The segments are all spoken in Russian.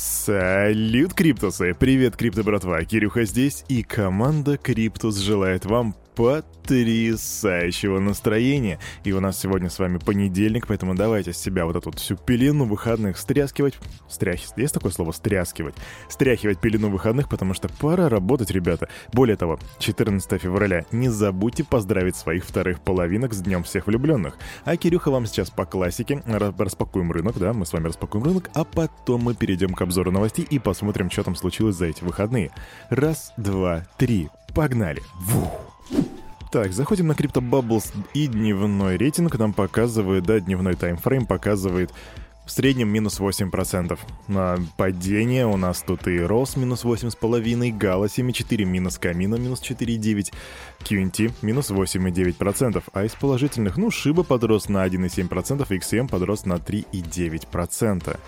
Салют, Криптусы! Привет, Крипто братва! Кирюха здесь, и команда Криптус желает вам потрясающего настроения. И у нас сегодня с вами понедельник, поэтому давайте с себя вот эту всю пелену выходных стряскивать. Стряхивать. Есть такое слово? Стряскивать. Стряхивать пелену выходных, потому что пора работать, ребята. Более того, 14 февраля. Не забудьте поздравить своих вторых половинок с Днем всех влюбленных. А Кирюха вам сейчас по классике распакуем рынок, да, мы с вами распакуем рынок, а потом мы перейдем к обзору новостей и посмотрим, что там случилось за эти выходные. Раз, два, три. Погнали. Вух. Так, заходим на Crypto Bubbles и дневной рейтинг нам показывает, да, дневной таймфрейм показывает в среднем минус 8%. На падение у нас тут и Рос минус 8,5%, Гала 7,4%, минус Камина минус 4,9%, QNT минус 8,9%, а из положительных, ну, Шиба подрос на 1,7%, XM подрос на 3,9%.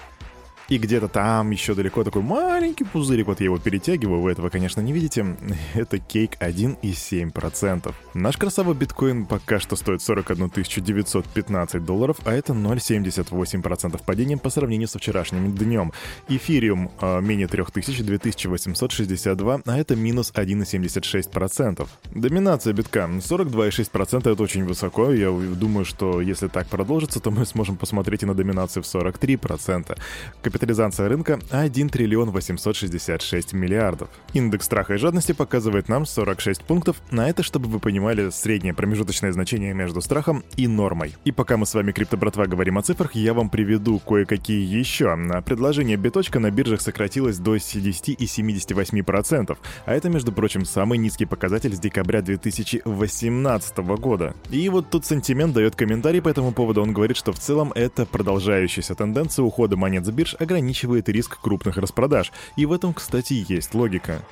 И где-то там еще далеко такой маленький пузырик, вот я его перетягиваю, вы этого, конечно, не видите. Это кейк 1,7%. Наш красавый биткоин пока что стоит 41 915 долларов, а это 0,78% падением по сравнению со вчерашним днем. Эфириум э, менее 3000, 2862, а это минус 1,76%. Доминация битка 42,6% это очень высоко. Я думаю, что если так продолжится, то мы сможем посмотреть и на доминацию в 43%. Капитал Капитализация рынка 1 триллион 866 миллиардов. Индекс страха и жадности показывает нам 46 пунктов. На это, чтобы вы понимали, среднее промежуточное значение между страхом и нормой. И пока мы с вами, крипто-братва, говорим о цифрах, я вам приведу кое-какие еще. Предложение биточка на биржах сократилось до 10 и 78%. А это, между прочим, самый низкий показатель с декабря 2018 года. И вот тут сентимент дает комментарий по этому поводу. Он говорит, что в целом это продолжающаяся тенденция ухода монет с бирж ограничивает риск крупных распродаж, и в этом, кстати, есть логика.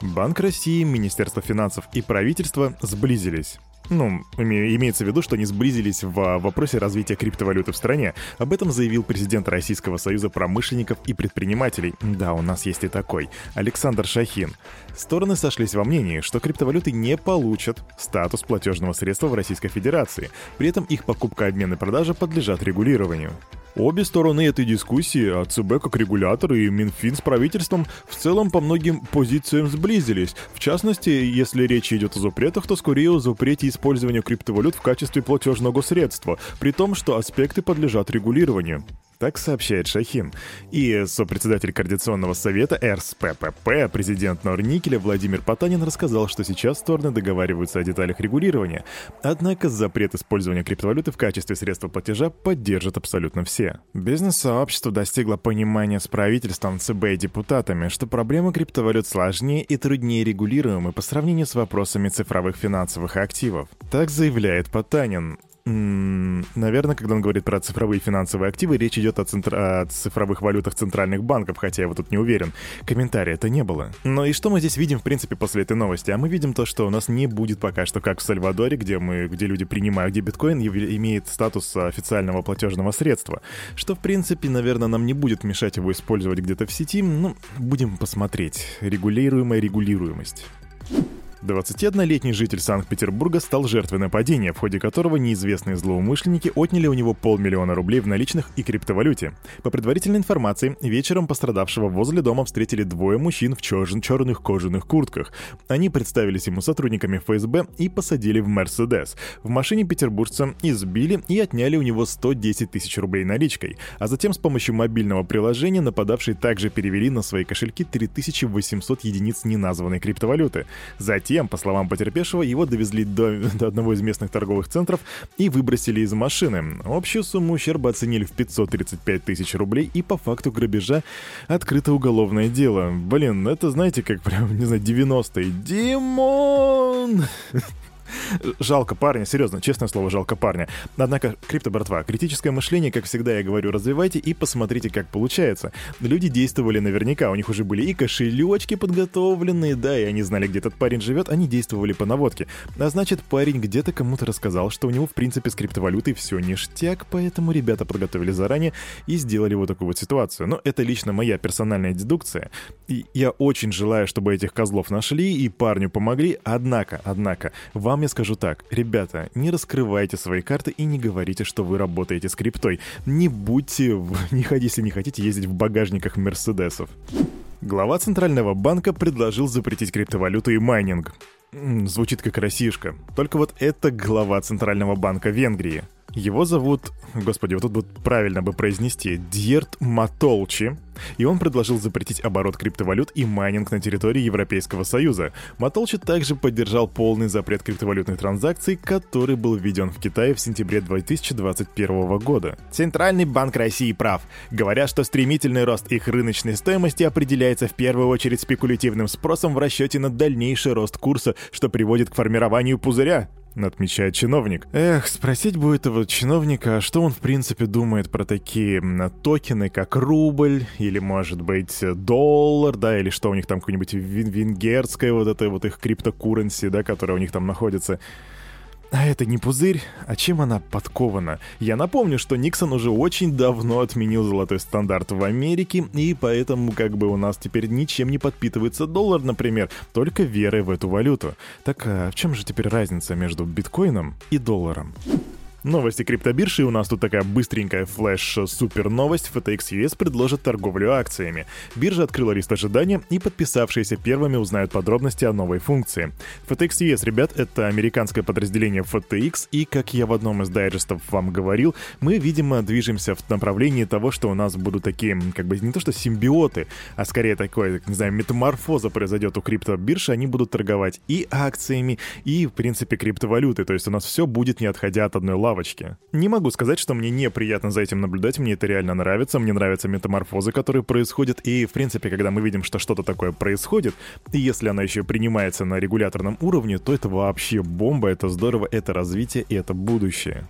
Банк России, Министерство финансов и правительство сблизились. Ну, имеется в виду, что они сблизились в вопросе развития криптовалюты в стране. Об этом заявил президент Российского союза промышленников и предпринимателей. Да, у нас есть и такой. Александр Шахин. Стороны сошлись во мнении, что криптовалюты не получат статус платежного средства в Российской Федерации. При этом их покупка, обмен и продажа подлежат регулированию. Обе стороны этой дискуссии, а ЦБ как регулятор и Минфин с правительством, в целом по многим позициям сблизились. В частности, если речь идет о запретах, то скорее о запрете использования криптовалют в качестве платежного средства, при том, что аспекты подлежат регулированию. Так сообщает Шахин. И сопредседатель Координационного совета РСППП, президент Норникеля Владимир Потанин рассказал, что сейчас стороны договариваются о деталях регулирования. Однако запрет использования криптовалюты в качестве средства платежа поддержат абсолютно все. Бизнес-сообщество достигло понимания с правительством, ЦБ и депутатами, что проблемы криптовалют сложнее и труднее регулируемы по сравнению с вопросами цифровых финансовых активов. Так заявляет Потанин. Наверное, когда он говорит про цифровые финансовые активы, речь идет о, центр... о цифровых валютах центральных банков, хотя я вот тут не уверен. Комментария это не было. Но и что мы здесь видим, в принципе, после этой новости? А мы видим то, что у нас не будет пока что, как в Сальвадоре, где, мы, где люди принимают, где биткоин имеет статус официального платежного средства. Что, в принципе, наверное, нам не будет мешать его использовать где-то в сети. Ну, будем посмотреть. Регулируемая регулируемость. 21-летний житель Санкт-Петербурга стал жертвой нападения, в ходе которого неизвестные злоумышленники отняли у него полмиллиона рублей в наличных и криптовалюте. По предварительной информации, вечером пострадавшего возле дома встретили двое мужчин в чер- черных кожаных куртках. Они представились ему сотрудниками ФСБ и посадили в Мерседес. В машине петербуржца избили и отняли у него 110 тысяч рублей наличкой, а затем с помощью мобильного приложения нападавшие также перевели на свои кошельки 3800 единиц неназванной криптовалюты. Затем Затем, по словам потерпевшего, его довезли до, до одного из местных торговых центров и выбросили из машины. Общую сумму ущерба оценили в 535 тысяч рублей и по факту грабежа открыто уголовное дело. Блин, это знаете, как прям, не знаю, 90-е. Димон! Жалко парня, серьезно, честное слово, жалко парня. Однако, крипто, братва, критическое мышление, как всегда я говорю, развивайте и посмотрите, как получается. Люди действовали наверняка, у них уже были и кошелечки подготовленные, да, и они знали, где этот парень живет, они действовали по наводке. А значит, парень где-то кому-то рассказал, что у него, в принципе, с криптовалютой все ништяк, поэтому ребята подготовили заранее и сделали вот такую вот ситуацию. Но это лично моя персональная дедукция. И я очень желаю, чтобы этих козлов нашли и парню помогли, однако, однако, вам я скажу так. Ребята, не раскрывайте свои карты и не говорите, что вы работаете с криптой. Не будьте, не ходите, если не хотите ездить в багажниках Мерседесов. Глава Центрального банка предложил запретить криптовалюту и майнинг. Звучит как Россишка. Только вот это глава Центрального банка Венгрии. Его зовут, господи, вот тут вот правильно бы произнести, Дьёрдь Матолчи, и он предложил запретить оборот криптовалют и майнинг на территории Европейского Союза. Матолчи также поддержал полный запрет криптовалютных транзакций, который был введен в Китае в сентябре 2021 года. Центральный банк России прав, говоря, что стремительный рост их рыночной стоимости определяется в первую очередь спекулятивным спросом в расчете на дальнейший рост курса, что приводит к формированию пузыря отмечает чиновник. Эх, спросить бы этого чиновника, что он в принципе думает про такие токены, как рубль, или может быть доллар, да, или что у них там какое-нибудь венгерское вот это вот их криптокуренси, да, которая у них там находится. А это не пузырь, а чем она подкована? Я напомню, что Никсон уже очень давно отменил золотой стандарт в Америке, и поэтому как бы у нас теперь ничем не подпитывается доллар, например, только верой в эту валюту. Так а в чем же теперь разница между биткоином и долларом? Новости криптобиржи. У нас тут такая быстренькая флеш-супер новость. FTX US предложит торговлю акциями. Биржа открыла лист ожидания, и подписавшиеся первыми узнают подробности о новой функции. FTX US, ребят, это американское подразделение FTX, и, как я в одном из дайджестов вам говорил, мы, видимо, движемся в направлении того, что у нас будут такие, как бы, не то что симбиоты, а скорее такое, не знаю, метаморфоза произойдет у криптобиржи, они будут торговать и акциями, и, в принципе, криптовалютой, то есть у нас все будет не отходя от одной лавы лавочке. Не могу сказать, что мне неприятно за этим наблюдать, мне это реально нравится, мне нравятся метаморфозы, которые происходят, и, в принципе, когда мы видим, что что-то такое происходит, и если она еще принимается на регуляторном уровне, то это вообще бомба, это здорово, это развитие и это будущее.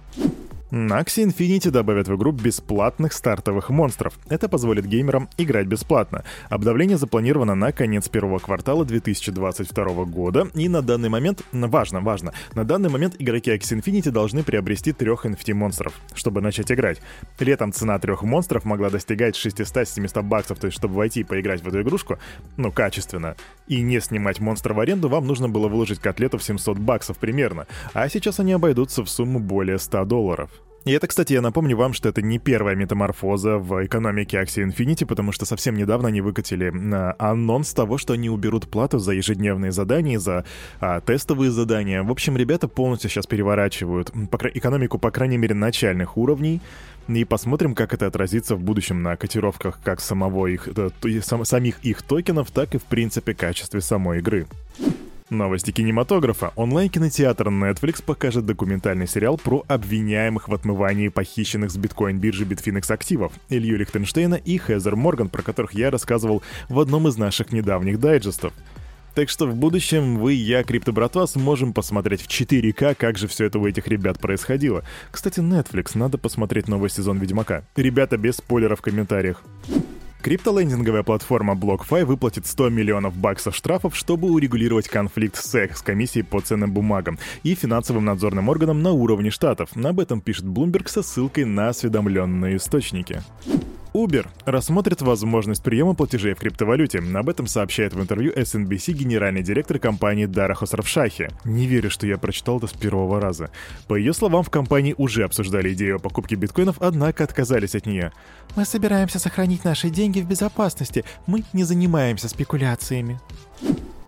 Axie Infinity добавят в игру бесплатных стартовых монстров. Это позволит геймерам играть бесплатно. Обновление запланировано на конец первого квартала 2022 года, и на данный момент, важно, важно, на данный момент игроки Axie Infinity должны приобрести трех NFT монстров, чтобы начать играть. Летом цена трех монстров могла достигать 600-700 баксов, то есть чтобы войти и поиграть в эту игрушку, ну, качественно, и не снимать монстра в аренду, вам нужно было выложить котлету в 700 баксов примерно, а сейчас они обойдутся в сумму более 100 долларов. И это, кстати, я напомню вам, что это не первая метаморфоза в экономике Axie Infinity, потому что совсем недавно они выкатили а, анонс того, что они уберут плату за ежедневные задания, за а, тестовые задания. В общем, ребята полностью сейчас переворачивают экономику, по крайней мере, начальных уровней. И посмотрим, как это отразится в будущем на котировках как самого их, э, сам, самих их токенов, так и, в принципе, качестве самой игры. Новости кинематографа. Онлайн-кинотеатр Netflix покажет документальный сериал про обвиняемых в отмывании похищенных с биткоин-биржи Bitfinex активов Илью Лихтенштейна и Хезер Морган, про которых я рассказывал в одном из наших недавних дайджестов. Так что в будущем вы, я, Крипто Братва, сможем посмотреть в 4К, как же все это у этих ребят происходило. Кстати, Netflix, надо посмотреть новый сезон Ведьмака. Ребята, без спойлеров в комментариях. Криптолендинговая платформа BlockFi выплатит 100 миллионов баксов штрафов, чтобы урегулировать конфликт SEC, с комиссией по ценным бумагам, и финансовым надзорным органам на уровне штатов. Об этом пишет Bloomberg со ссылкой на осведомленные источники. Uber рассмотрит возможность приема платежей в криптовалюте. Об этом сообщает в интервью SNBC генеральный директор компании Дара Хосравшахи. Не верю, что я прочитал это с первого раза. По ее словам, в компании уже обсуждали идею о покупке биткоинов, однако отказались от нее. «Мы собираемся сохранить наши деньги в безопасности. Мы не занимаемся спекуляциями».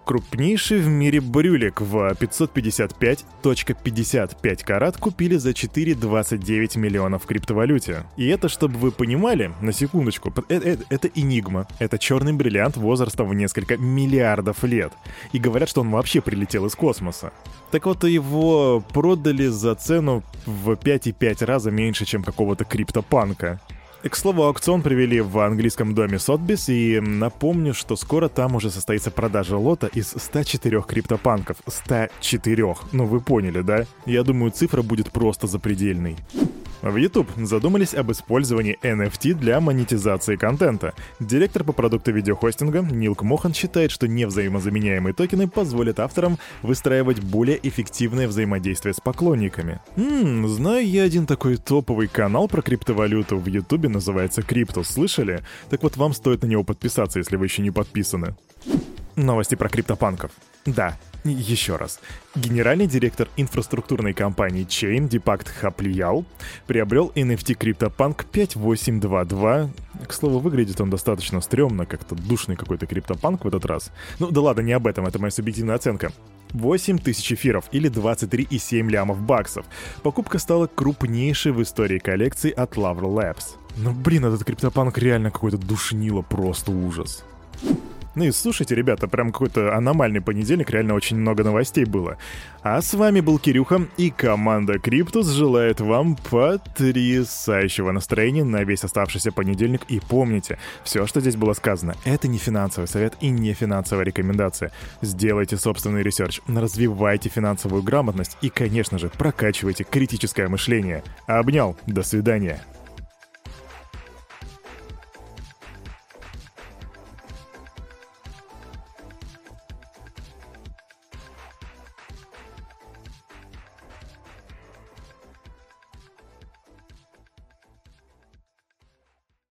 Крупнейший в мире брюлик в 555.55 карат купили за 4,29 миллионов в криптовалюте. И это, чтобы вы понимали, на секундочку, это, это, это энигма. Это черный бриллиант возрастом в несколько миллиардов лет. И говорят, что он вообще прилетел из космоса. Так вот, его продали за цену в 5,5 раза меньше, чем какого-то криптопанка. К слову, аукцион провели в английском доме Сотбис, и напомню, что скоро там уже состоится продажа лота из 104 криптопанков. 104. Ну вы поняли, да? Я думаю, цифра будет просто запредельной. В YouTube задумались об использовании NFT для монетизации контента. Директор по продукту видеохостинга Нилк Мохан считает, что невзаимозаменяемые токены позволят авторам выстраивать более эффективное взаимодействие с поклонниками. Ммм, знаю я один такой топовый канал про криптовалюту в YouTube, называется Криптус, слышали? Так вот вам стоит на него подписаться, если вы еще не подписаны. Новости про криптопанков. Да, еще раз. Генеральный директор инфраструктурной компании Chain Deepak Хаплиял приобрел NFT CryptoPunk 5822. К слову, выглядит он достаточно стрёмно, как-то душный какой-то криптопанк в этот раз. Ну да ладно, не об этом, это моя субъективная оценка. 8 тысяч эфиров или 23,7 лямов баксов. Покупка стала крупнейшей в истории коллекции от Lavrel Labs. Ну блин, этот криптопанк реально какой-то душнило, просто ужас. Ну и слушайте, ребята, прям какой-то аномальный понедельник, реально очень много новостей было. А с вами был Кирюха, и команда Криптус желает вам потрясающего настроения на весь оставшийся понедельник. И помните, все, что здесь было сказано, это не финансовый совет и не финансовая рекомендация. Сделайте собственный research, развивайте финансовую грамотность и, конечно же, прокачивайте критическое мышление. Обнял, до свидания.